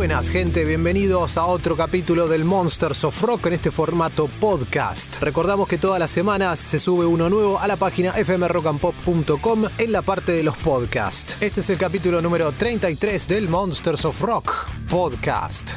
Buenas gente, bienvenidos a otro capítulo del Monsters of Rock en este formato podcast. Recordamos que todas las semanas se sube uno nuevo a la página fmrockandpop.com en la parte de los podcasts. Este es el capítulo número 33 del Monsters of Rock podcast.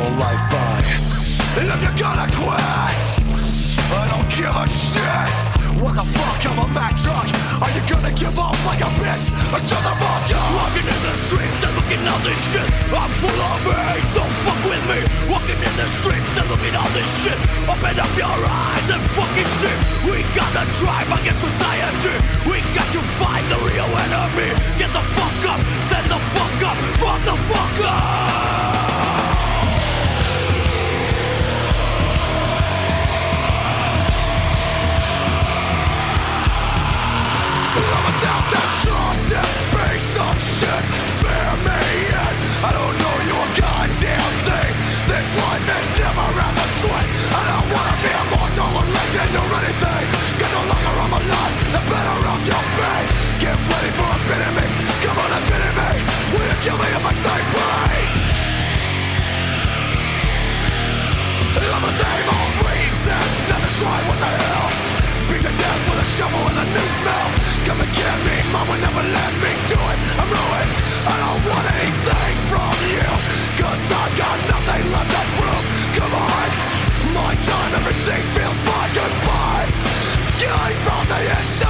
Your life. And if you're gonna quit, I don't give a shit. What the fuck? I'm a Mack truck. Are you gonna give up like a bitch? Or shut the fuck up? Walking in the streets and looking at this shit. I'm full of hate, don't fuck with me. Walking in the streets and looking at this shit. Open up your eyes and fucking see. We gotta drive against society. We got to fight the real enemy. Get the fuck up, stand the fuck up, motherfucker. I'm a self-destructive piece of shit. Spare me. I don't know your goddamn thing. This life is never ever sweet. I don't wanna be immortal or legend or anything. Longer I'm the better off you'll be. Get ready for a bit me. Come on, a bit of me. Will you kill me a reasons. Never try what the hell. Beat to death with a shovel and a new smell. Come and get me, will never let me do it. I'm ruined. I don't want anything from you. Cause I've got nothing left to prove. Come on. My time, everything feels fine. Goodbye. Killing from the inside.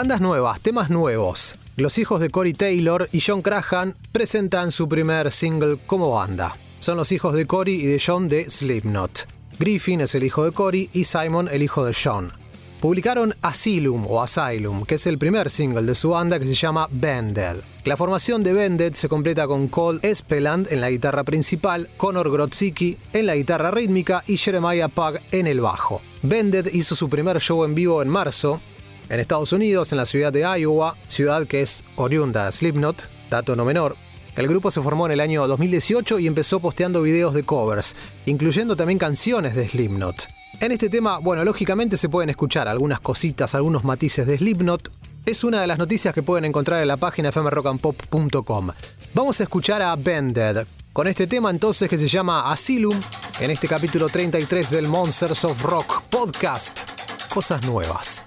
Bandas nuevas, temas nuevos. Los hijos de Corey Taylor y John Crahan presentan su primer single como banda. Son los hijos de Corey y de John de Slipknot. Griffin es el hijo de Corey y Simon el hijo de John. Publicaron Asylum o Asylum, que es el primer single de su banda que se llama Banded. La formación de Banded se completa con Cole Espeland en la guitarra principal, Conor Grodzicki en la guitarra rítmica y Jeremiah Pug en el bajo. Banded hizo su primer show en vivo en marzo, en Estados Unidos, en la ciudad de Iowa, ciudad que es oriunda de Slipknot, dato no menor. El grupo se formó en el año 2018 y empezó posteando videos de covers, incluyendo también canciones de Slipknot. En este tema, bueno, lógicamente se pueden escuchar algunas cositas, algunos matices de Slipknot. Es una de las noticias que pueden encontrar en la página fmrockandpop.com. Vamos a escuchar a Banded, con este tema entonces que se llama Asylum, en este capítulo 33 del Monsters of Rock podcast. Cosas nuevas.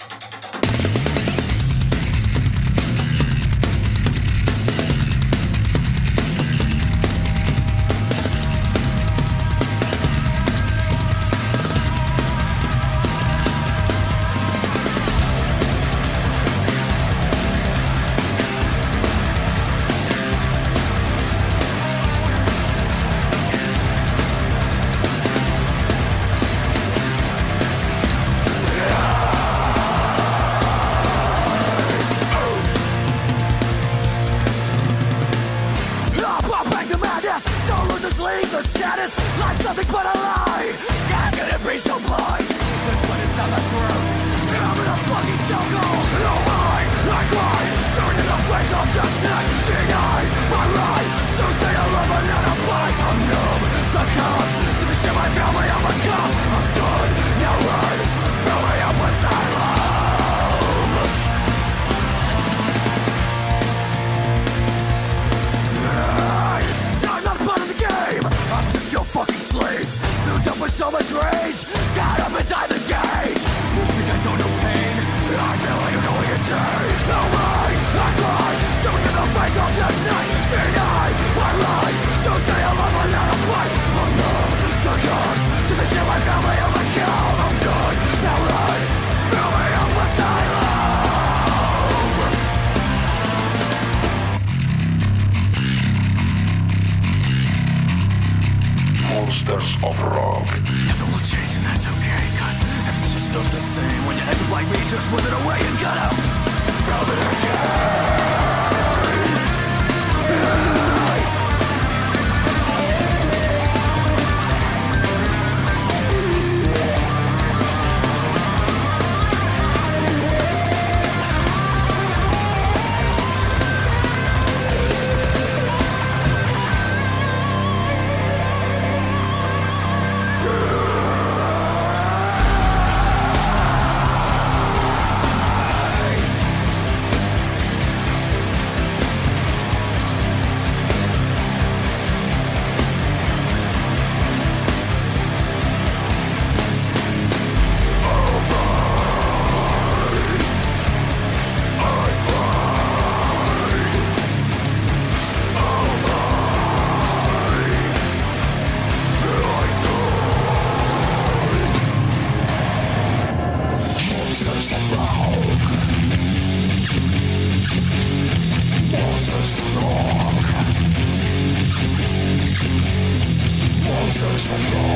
is a flaw.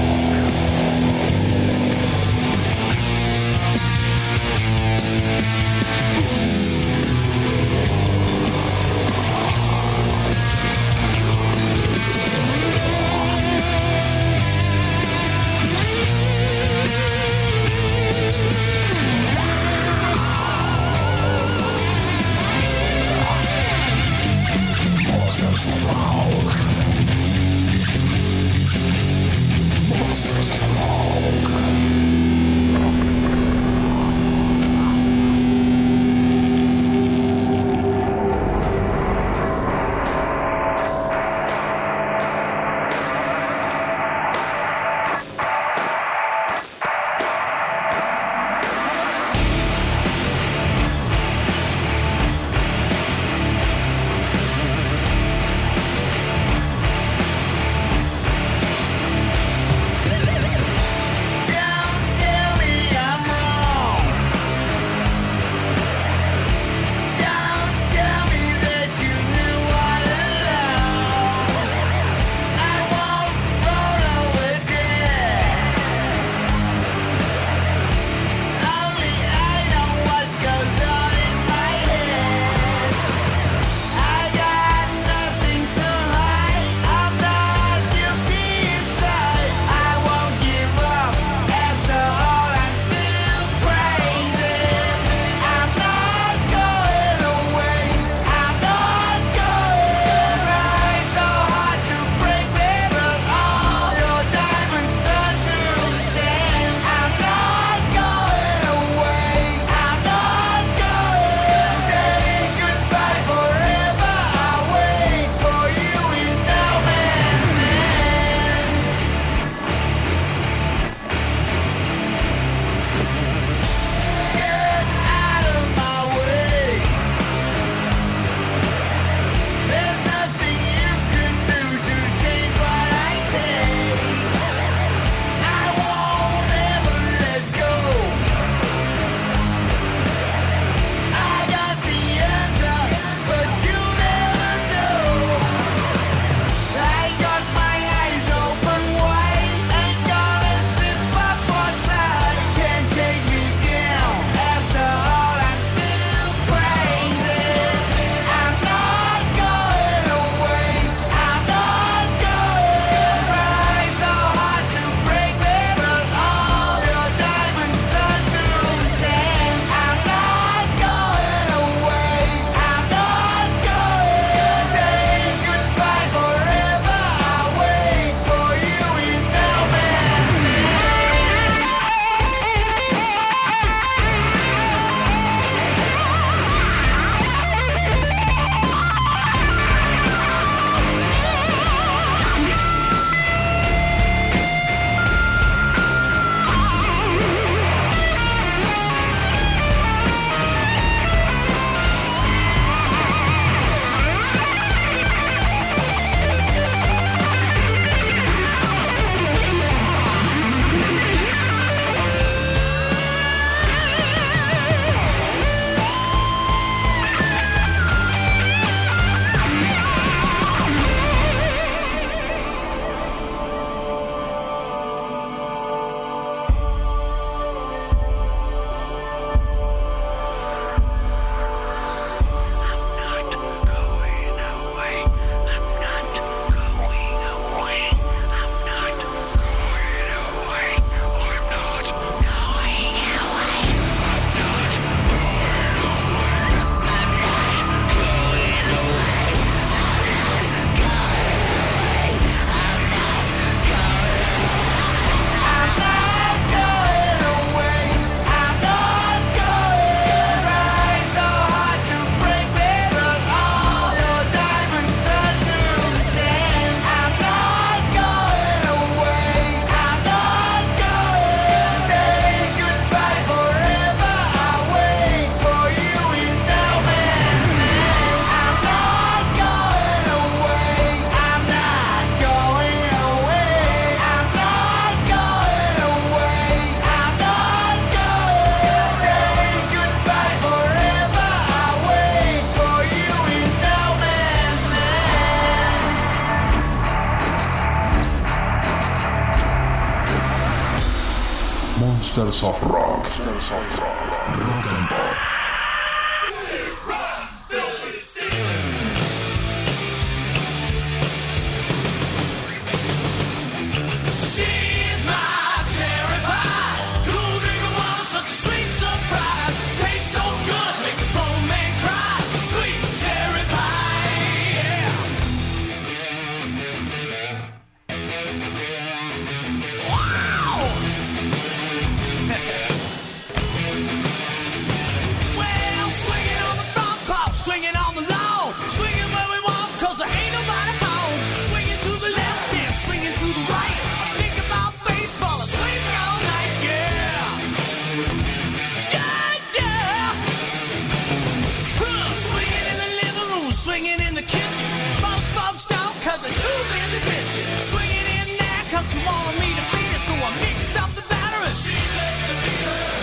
'Cause she wanted me to beat her, so I mixed up the batter and she left the beater.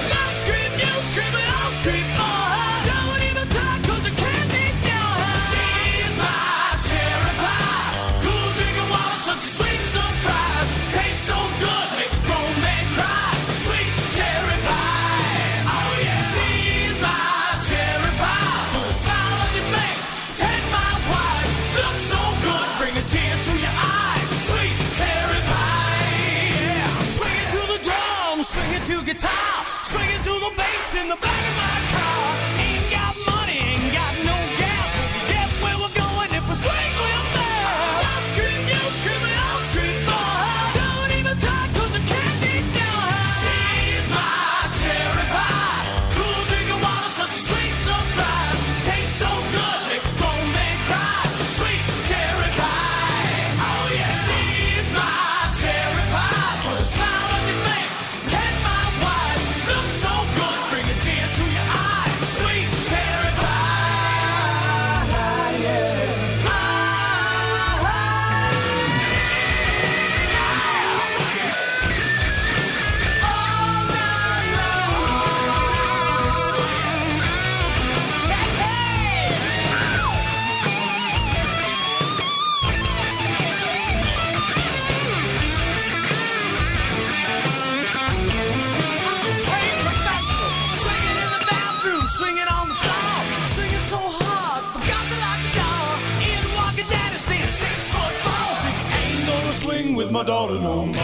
Daughter no more.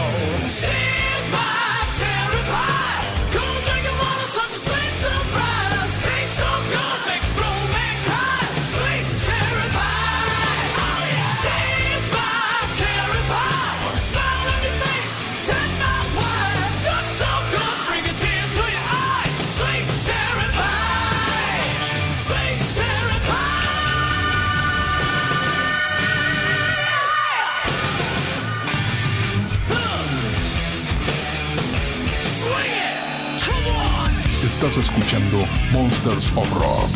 Escuchando Monsters of Rock.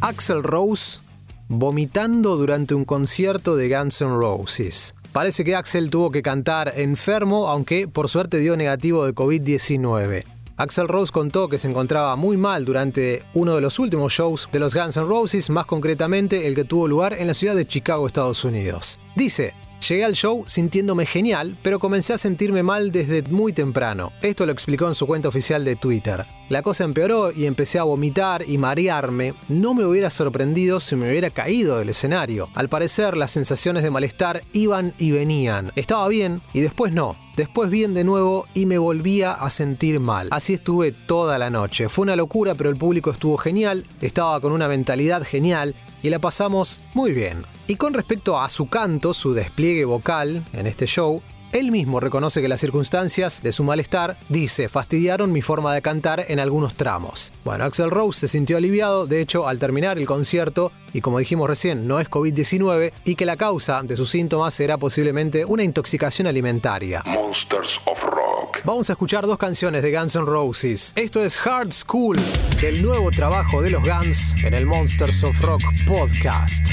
Axel Rose vomitando durante un concierto de Guns N' Roses. Parece que Axel tuvo que cantar enfermo, aunque por suerte dio negativo de COVID-19. Axel Rose contó que se encontraba muy mal durante uno de los últimos shows de los Guns N' Roses, más concretamente el que tuvo lugar en la ciudad de Chicago, Estados Unidos. Dice, Llegué al show sintiéndome genial, pero comencé a sentirme mal desde muy temprano. Esto lo explicó en su cuenta oficial de Twitter. La cosa empeoró y empecé a vomitar y marearme. No me hubiera sorprendido si me hubiera caído del escenario. Al parecer, las sensaciones de malestar iban y venían. Estaba bien y después no. Después bien de nuevo y me volvía a sentir mal. Así estuve toda la noche. Fue una locura, pero el público estuvo genial, estaba con una mentalidad genial y la pasamos muy bien. Y con respecto a su canto, su despliegue vocal en este show, él mismo reconoce que las circunstancias de su malestar, dice, fastidiaron mi forma de cantar en algunos tramos. Bueno, Axel Rose se sintió aliviado, de hecho, al terminar el concierto, y como dijimos recién, no es COVID-19, y que la causa de sus síntomas era posiblemente una intoxicación alimentaria. Monsters of Rock. Vamos a escuchar dos canciones de Guns N' Roses. Esto es Hard School, del nuevo trabajo de los Guns en el Monsters of Rock podcast.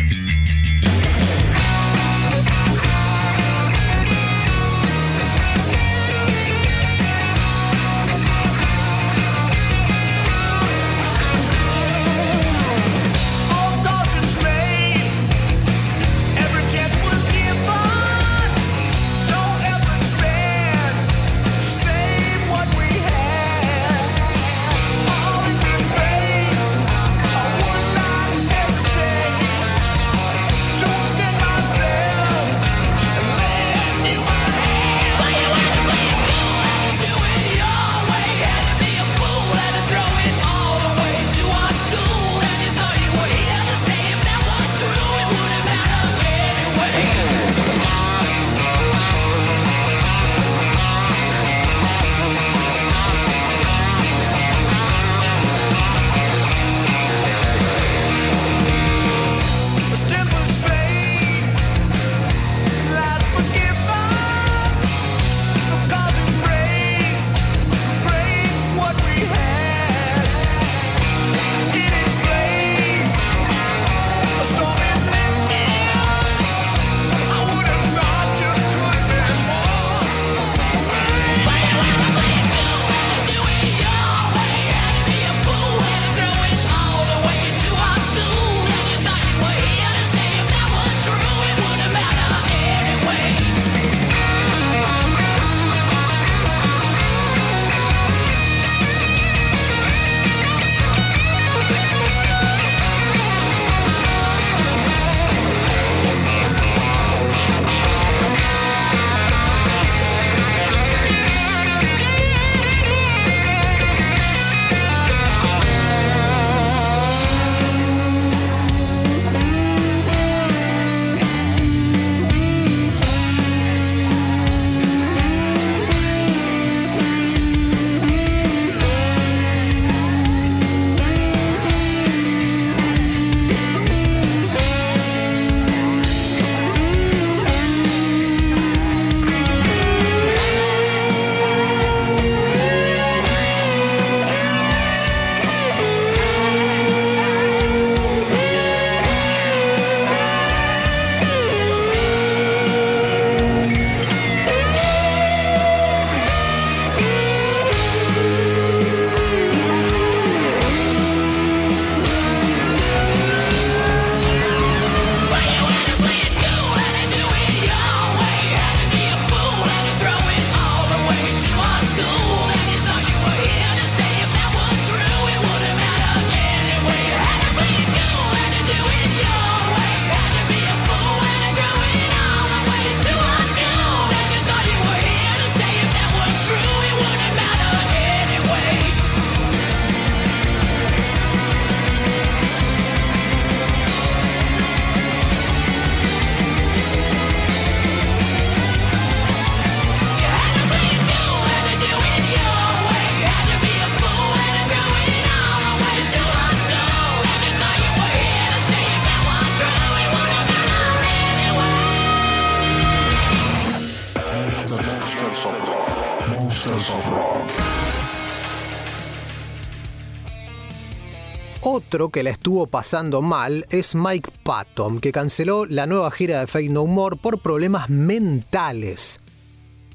Que la estuvo pasando mal es Mike Patton, que canceló la nueva gira de Fake No More por problemas mentales.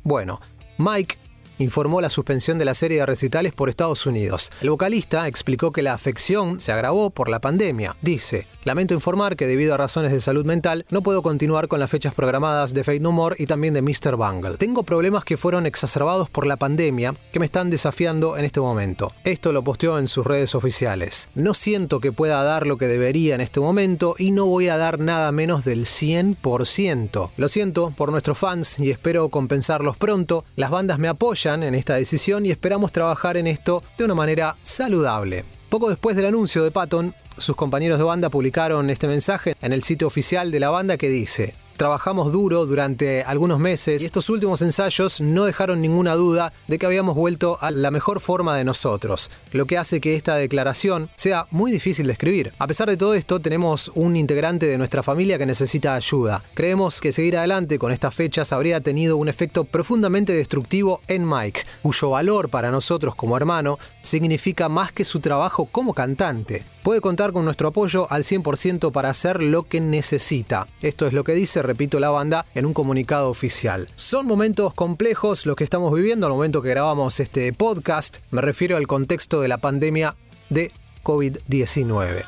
Bueno, Mike informó la suspensión de la serie de recitales por Estados Unidos. El vocalista explicó que la afección se agravó por la pandemia. Dice, lamento informar que debido a razones de salud mental no puedo continuar con las fechas programadas de Fate No More y también de Mr. Bungle. Tengo problemas que fueron exacerbados por la pandemia que me están desafiando en este momento. Esto lo posteó en sus redes oficiales. No siento que pueda dar lo que debería en este momento y no voy a dar nada menos del 100%. Lo siento por nuestros fans y espero compensarlos pronto. Las bandas me apoyan en esta decisión y esperamos trabajar en esto de una manera saludable. Poco después del anuncio de Patton, sus compañeros de banda publicaron este mensaje en el sitio oficial de la banda que dice, trabajamos duro durante algunos meses y estos últimos ensayos no dejaron ninguna duda de que habíamos vuelto a la mejor forma de nosotros, lo que hace que esta declaración sea muy difícil de escribir. A pesar de todo esto, tenemos un integrante de nuestra familia que necesita ayuda. Creemos que seguir adelante con estas fechas habría tenido un efecto profundamente destructivo en Mike, cuyo valor para nosotros como hermano significa más que su trabajo como cantante. Puede contar con nuestro apoyo al 100% para hacer lo que necesita. Esto es lo que dice repito, la banda en un comunicado oficial. Son momentos complejos los que estamos viviendo al momento que grabamos este podcast. Me refiero al contexto de la pandemia de COVID-19.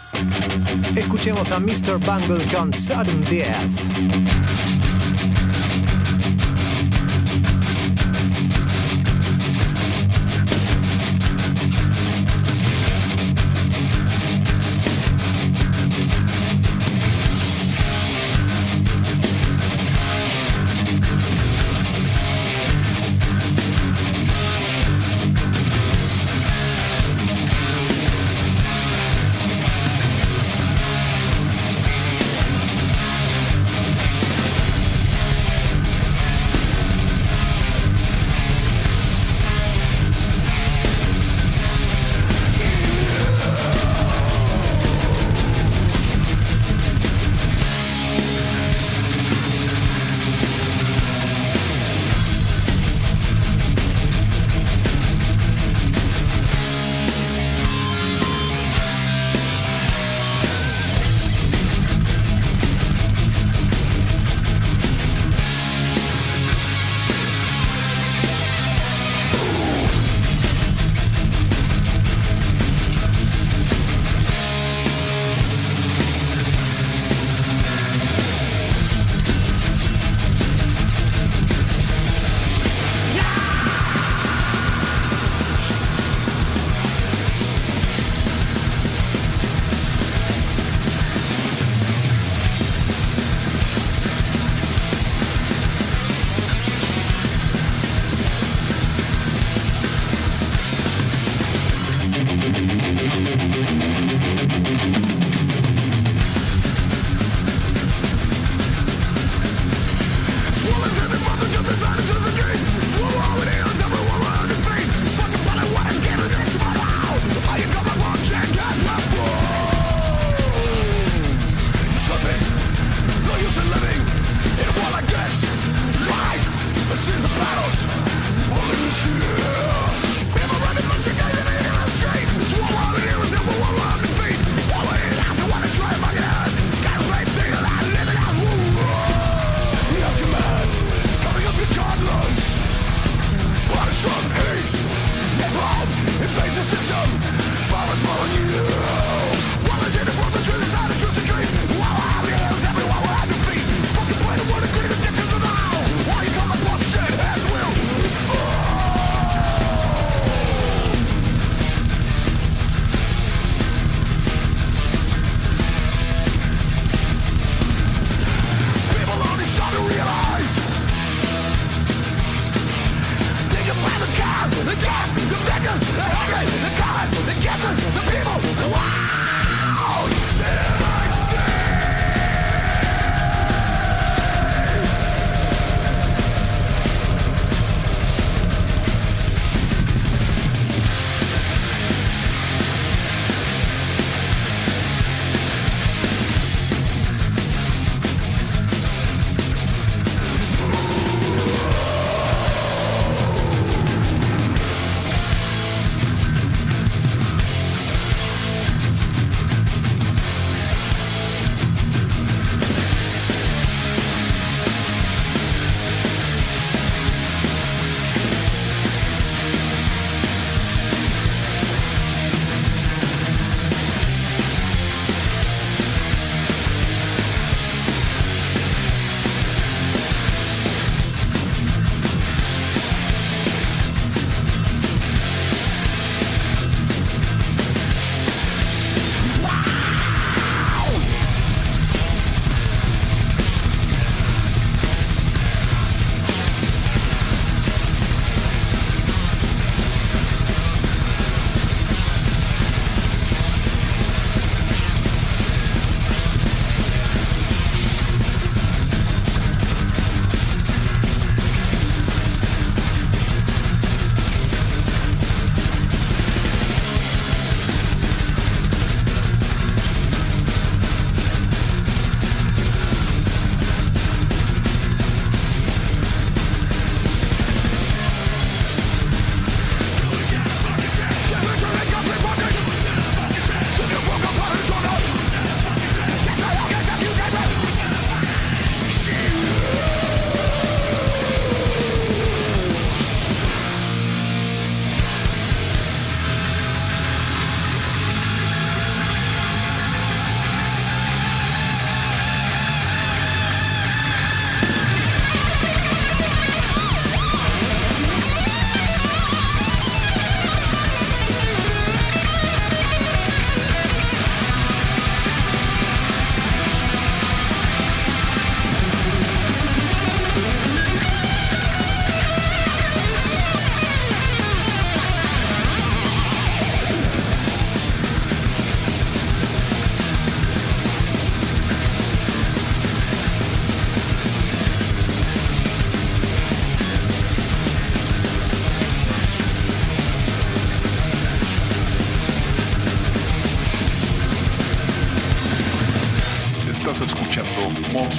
Escuchemos a Mr. Bungle con Sudden Death.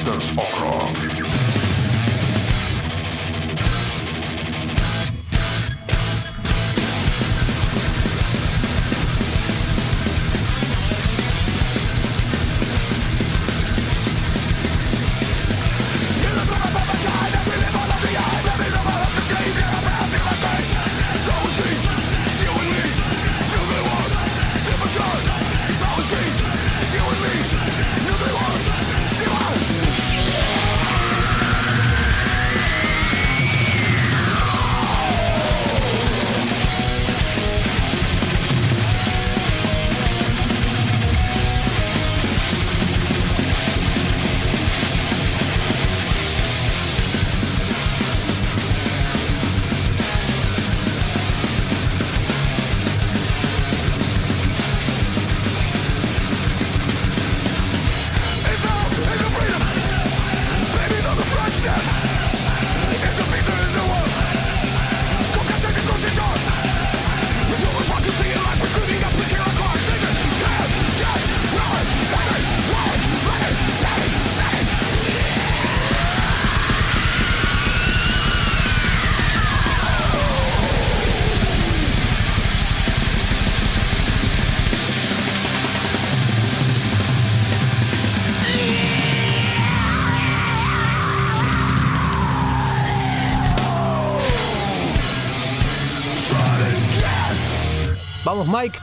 Monsters of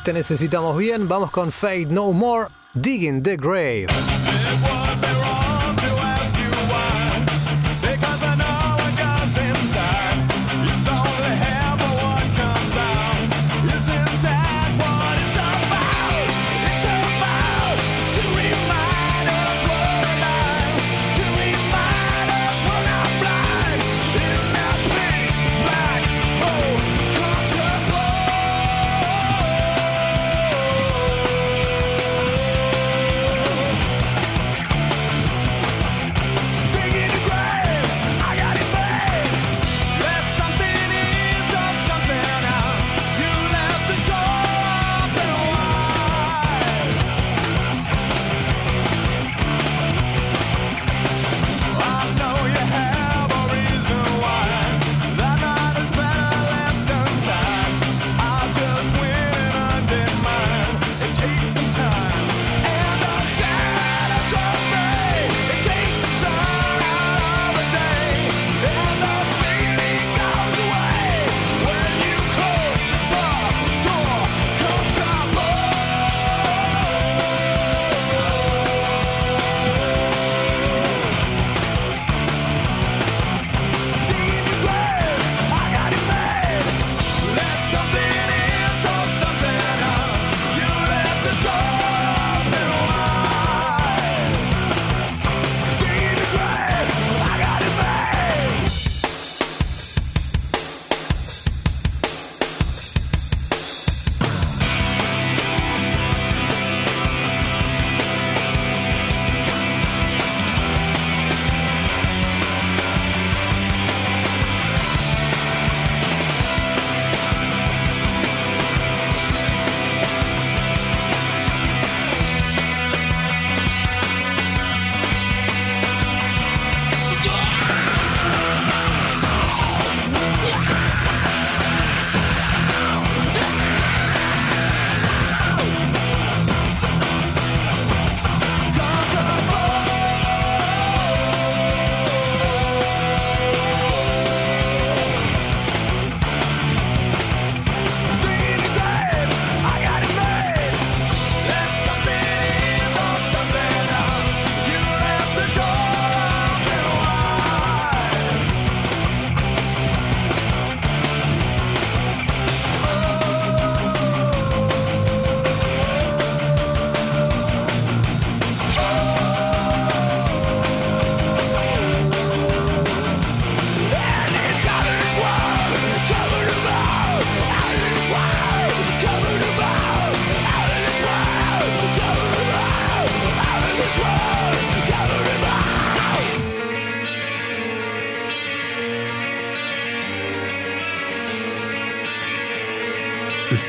te necesitamos bien. Vamos con Fade No More, Digging the Grave.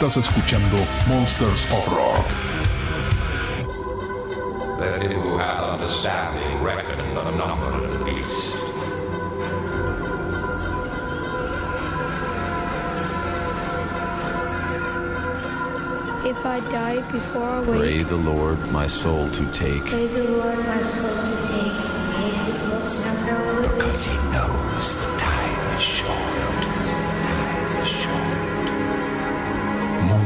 Estás escuchando Monsters of Rock. Let him who hath understanding reckon the number of the beast. If I die before I wake, Pray the Lord my soul to take. pray the Lord my soul to take. Haste his most sacrament with me. Because he knows the time is short.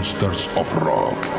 Monsters of Rock.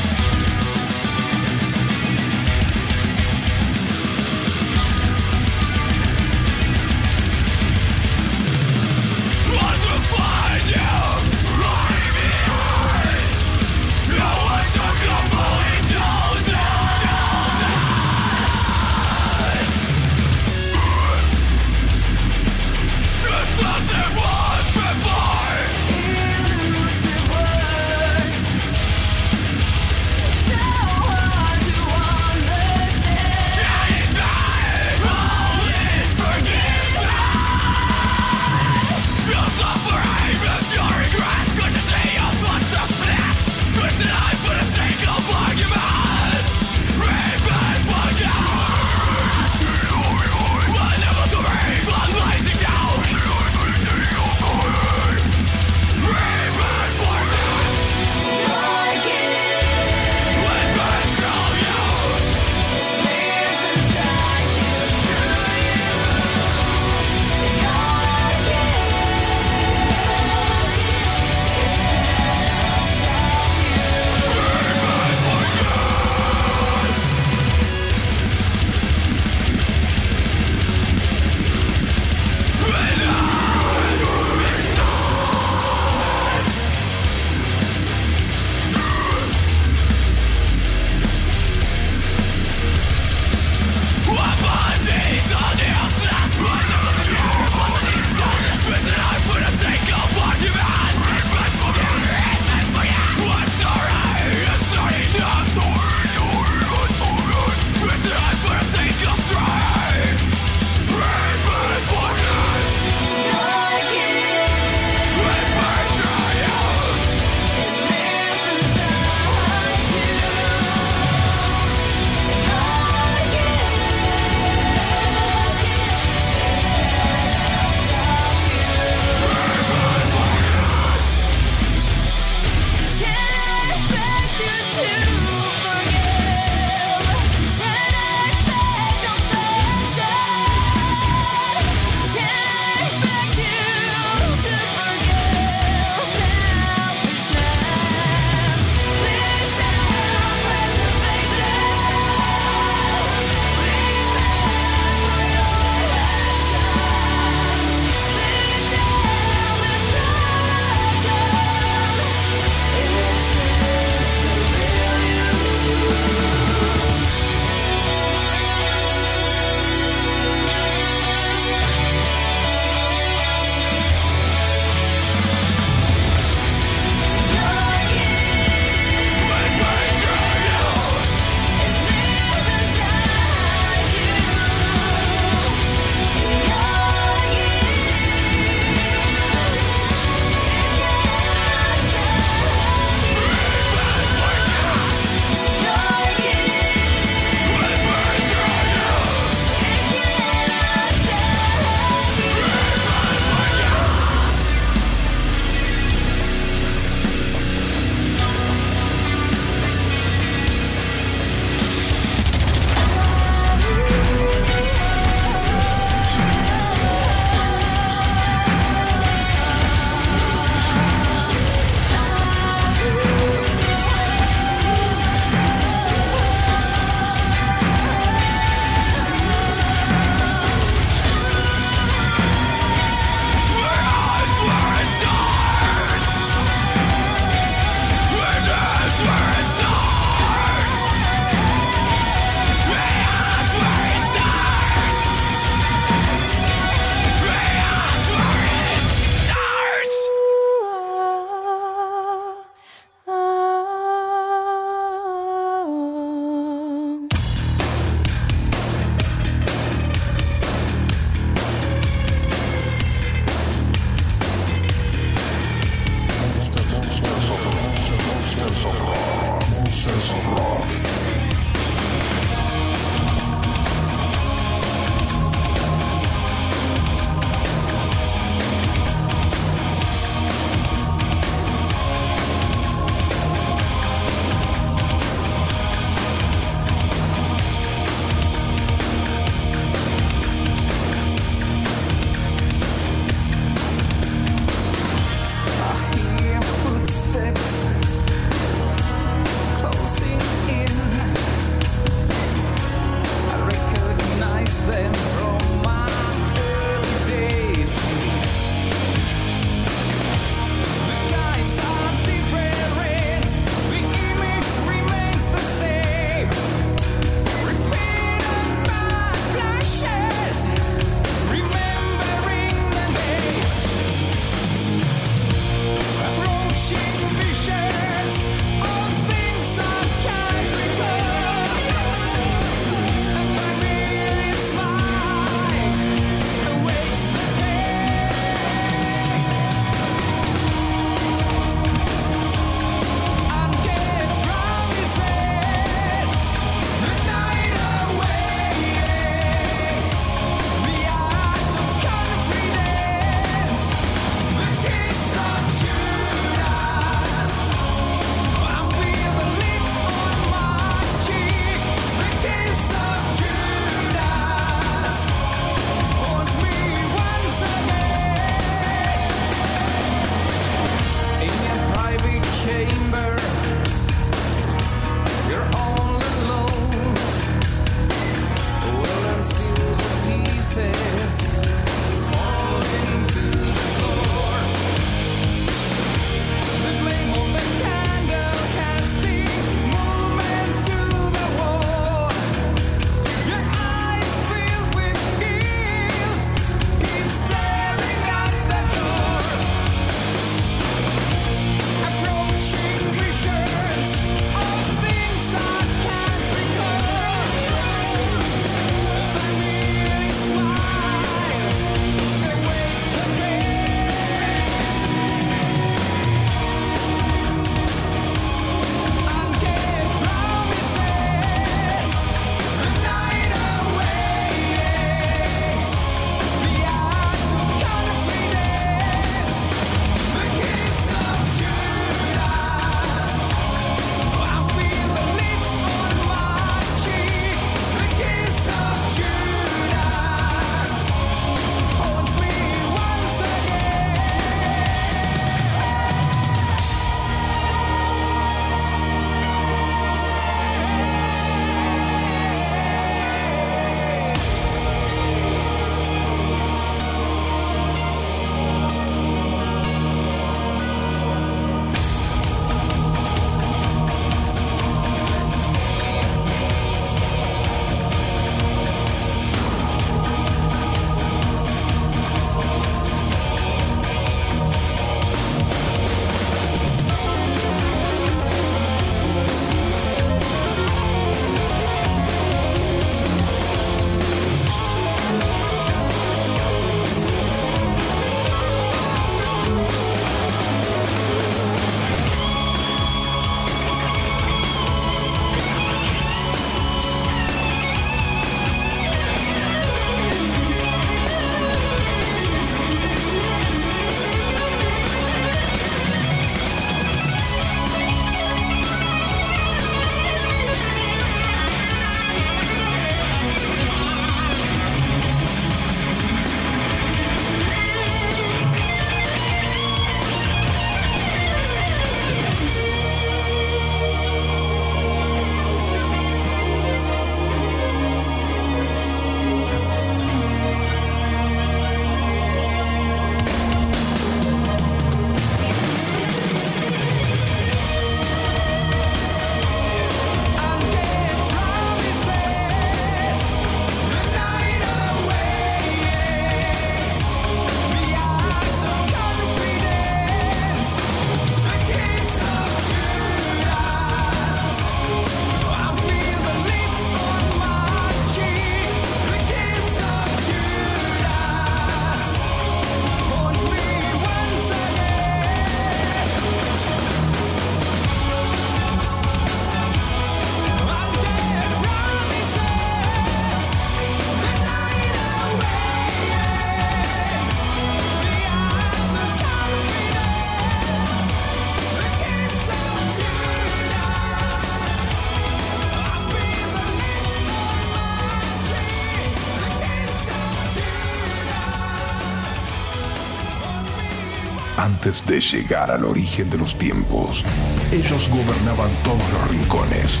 Antes de llegar al origen de los tiempos, ellos gobernaban todos los rincones.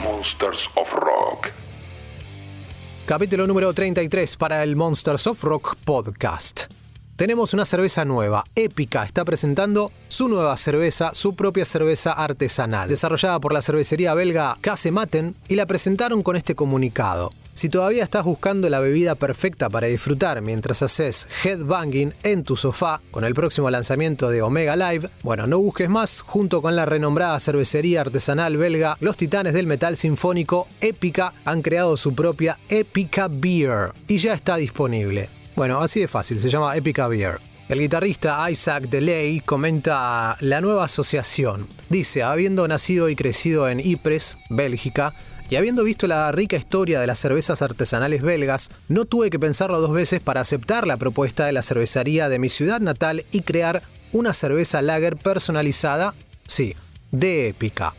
Monsters of Rock. Capítulo número 33 para el Monsters of Rock podcast. Tenemos una cerveza nueva, Épica está presentando su nueva cerveza, su propia cerveza artesanal, desarrollada por la cervecería belga Casematen y la presentaron con este comunicado. Si todavía estás buscando la bebida perfecta para disfrutar mientras haces headbanging en tu sofá con el próximo lanzamiento de Omega Live, bueno, no busques más, junto con la renombrada cervecería artesanal belga, los titanes del metal sinfónico Épica han creado su propia Epica Beer y ya está disponible. Bueno, así de fácil, se llama Epica Beer. El guitarrista Isaac DeLay comenta la nueva asociación. Dice, habiendo nacido y crecido en Ypres, Bélgica, y habiendo visto la rica historia de las cervezas artesanales belgas, no tuve que pensarlo dos veces para aceptar la propuesta de la cervecería de mi ciudad natal y crear una cerveza lager personalizada, sí, de épica.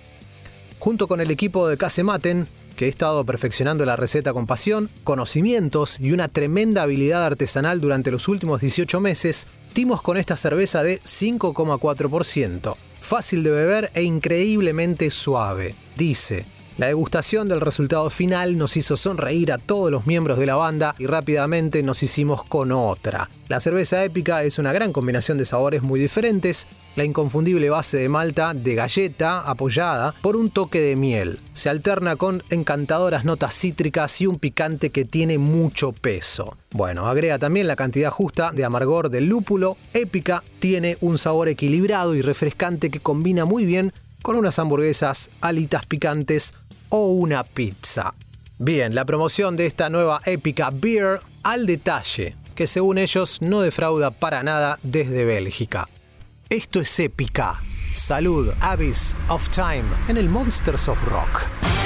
Junto con el equipo de Casematen, que he estado perfeccionando la receta con pasión, conocimientos y una tremenda habilidad artesanal durante los últimos 18 meses, dimos con esta cerveza de 5,4%, fácil de beber e increíblemente suave. Dice, la degustación del resultado final nos hizo sonreír a todos los miembros de la banda y rápidamente nos hicimos con otra. La cerveza épica es una gran combinación de sabores muy diferentes, la inconfundible base de malta de galleta apoyada por un toque de miel. Se alterna con encantadoras notas cítricas y un picante que tiene mucho peso. Bueno, agrega también la cantidad justa de amargor del lúpulo. Épica tiene un sabor equilibrado y refrescante que combina muy bien con unas hamburguesas, alitas picantes o una pizza. Bien, la promoción de esta nueva épica beer al detalle, que según ellos no defrauda para nada desde Bélgica. Esto es épica. Salud, Abyss of Time en el Monsters of Rock.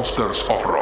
Monsters of Rock.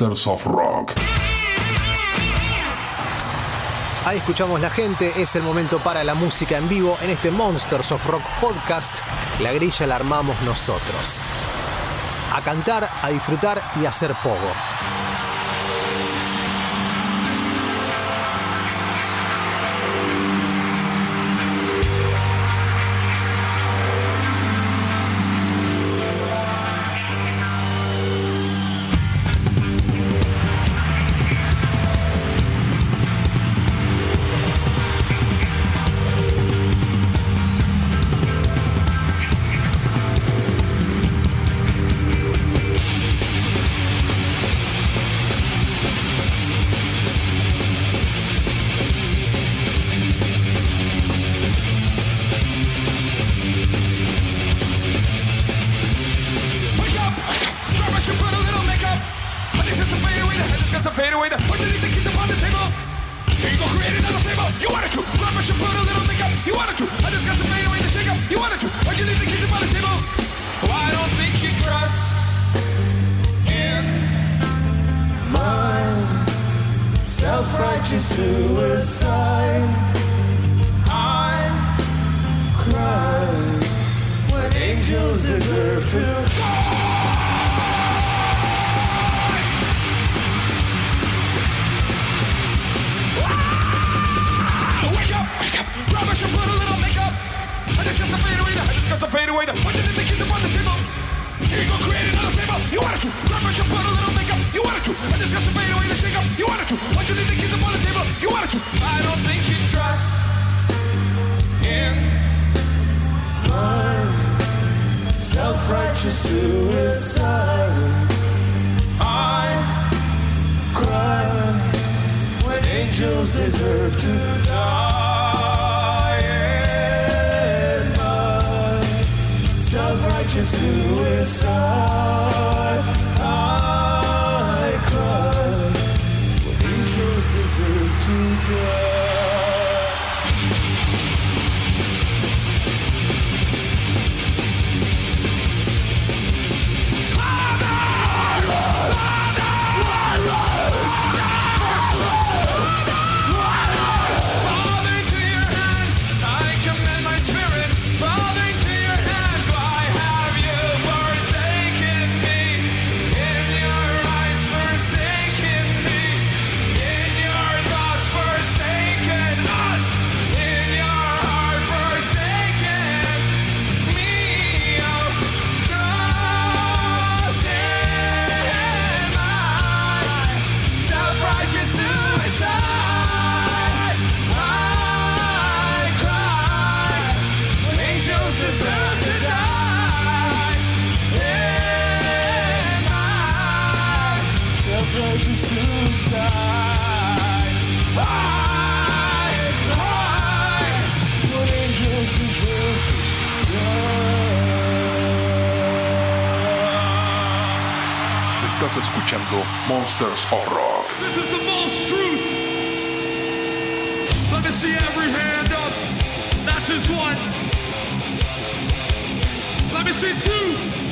Monsters of Rock. Ahí escuchamos la gente, es el momento para la música en vivo en este Monsters of Rock podcast. La grilla la armamos nosotros. A cantar, a disfrutar y a hacer pogo. Away. The you leave the keys upon the table? Here you go, create another flavor. You wanted to. Grab shoe, put a little makeup. You wanted to. I just got to fade away the shake up. You wanted to. Why'd you leave the keys upon the table? Oh, I don't think you trust in My self-righteous suicide. I Cry when angels deserve to Wake Shoe, put a little makeup. I just got to fade away. I just got to fade away. The what you the keys upon the table? Here you go, create another flavor. You wanted to. My shoe, put a little makeup. You wanted to. I just got to fade away the shake up. You wanted to. You leave the keys upon the table? You wanted to. I don't think you trust in My self-righteous suicide. I Cry when angels deserve to die. Self-righteous suicide. I cry when angels deserve to die. Estás escuchando Monsters of Rock. This is the most truth. Let me see every hand up. That's just one. Let me see two.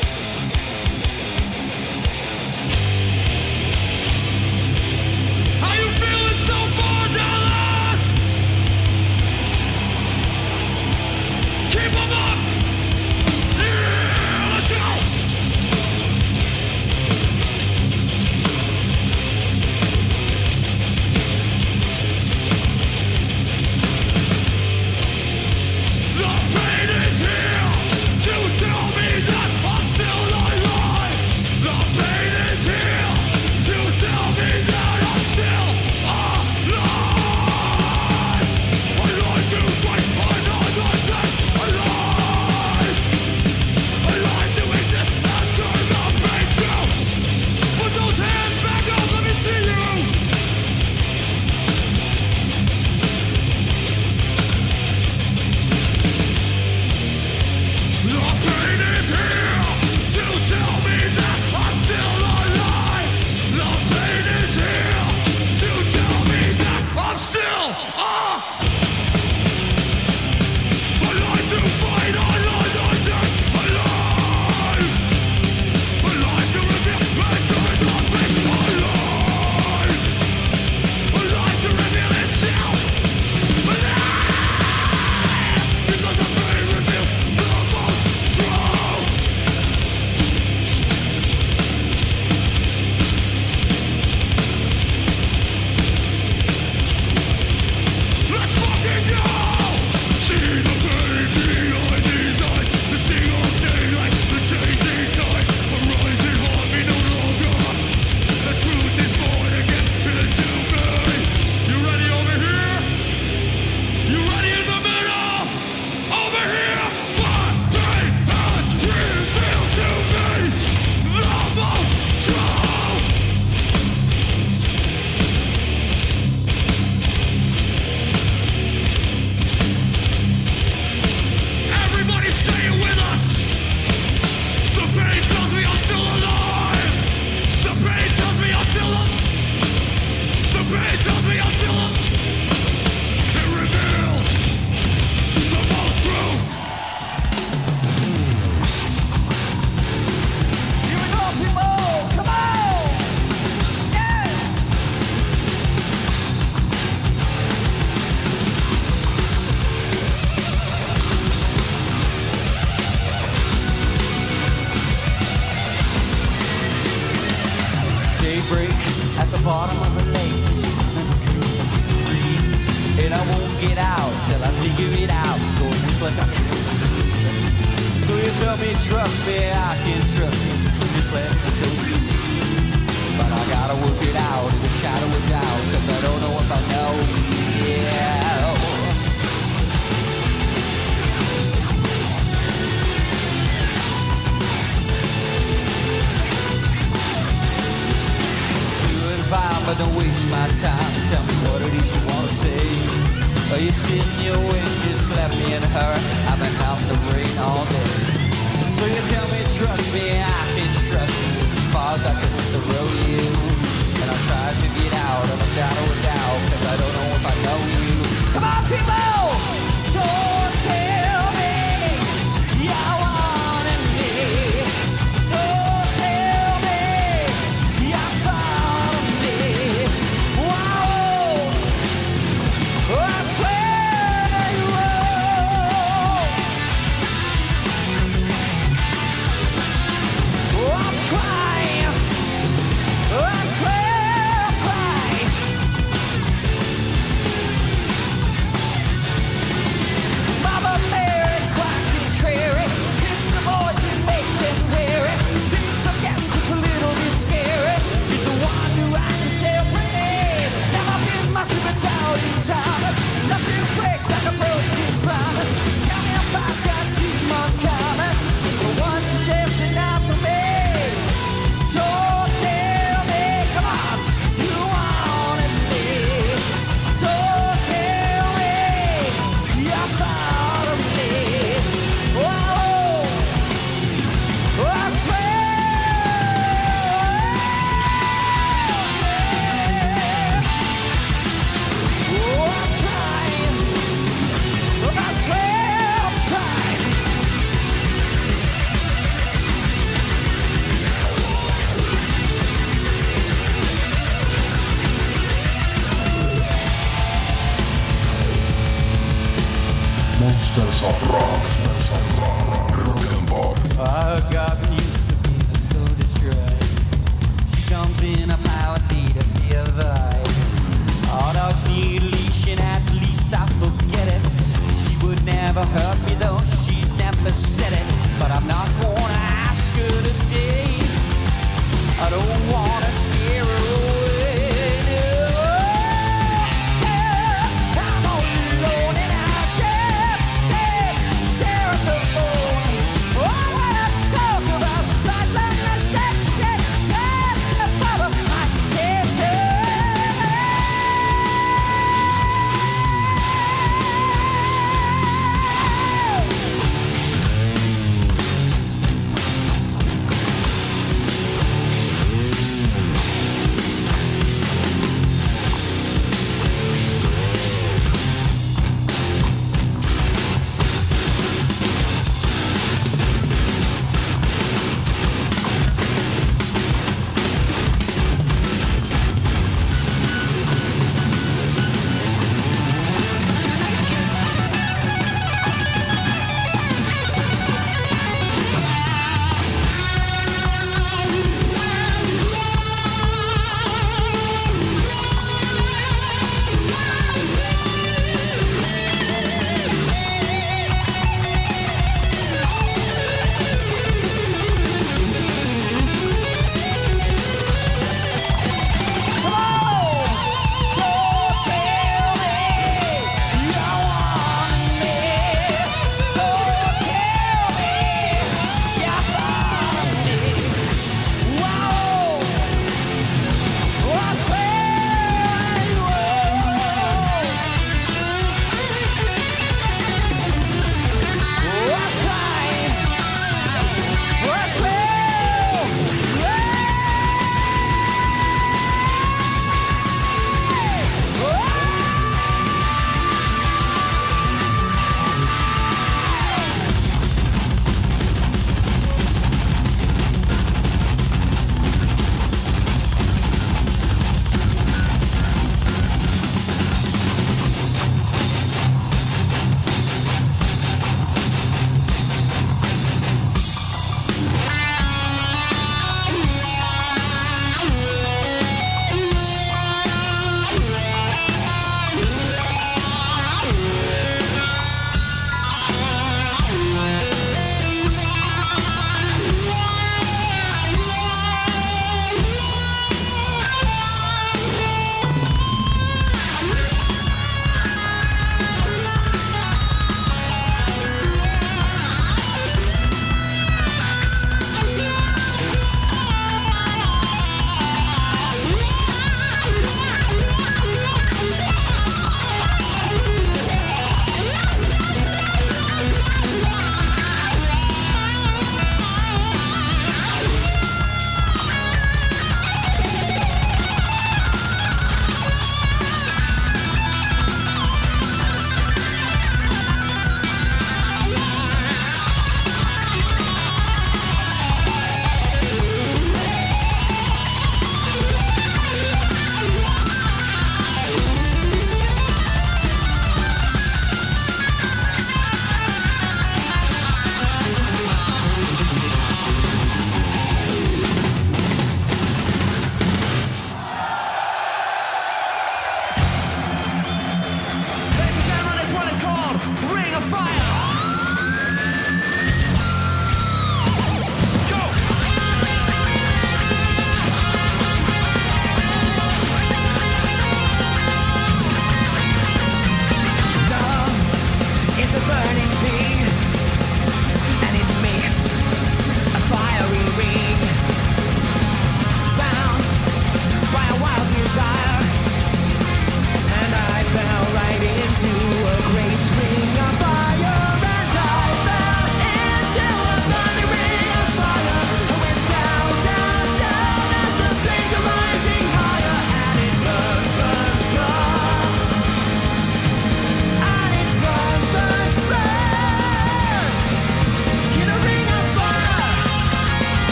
to tell me what it is you wanna say. Are you sitting your wing, just left me and her? I've been out in the rain all day. So you tell me, trust me, I can trust you as far as I can with the road you. And I try to get out of a doubt without, cause I don't know if I know you. Come on, people!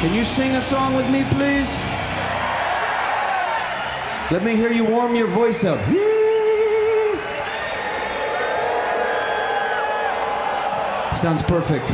Can you sing a song with me, please? Let me hear you warm your voice up. Sounds perfect.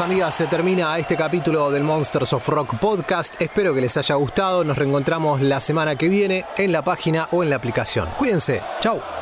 amigos, amigas, se termina este capítulo del Monsters of Rock podcast. Espero que les haya gustado. Nos reencontramos la semana que viene en la página o en la aplicación. Cuídense. Chao.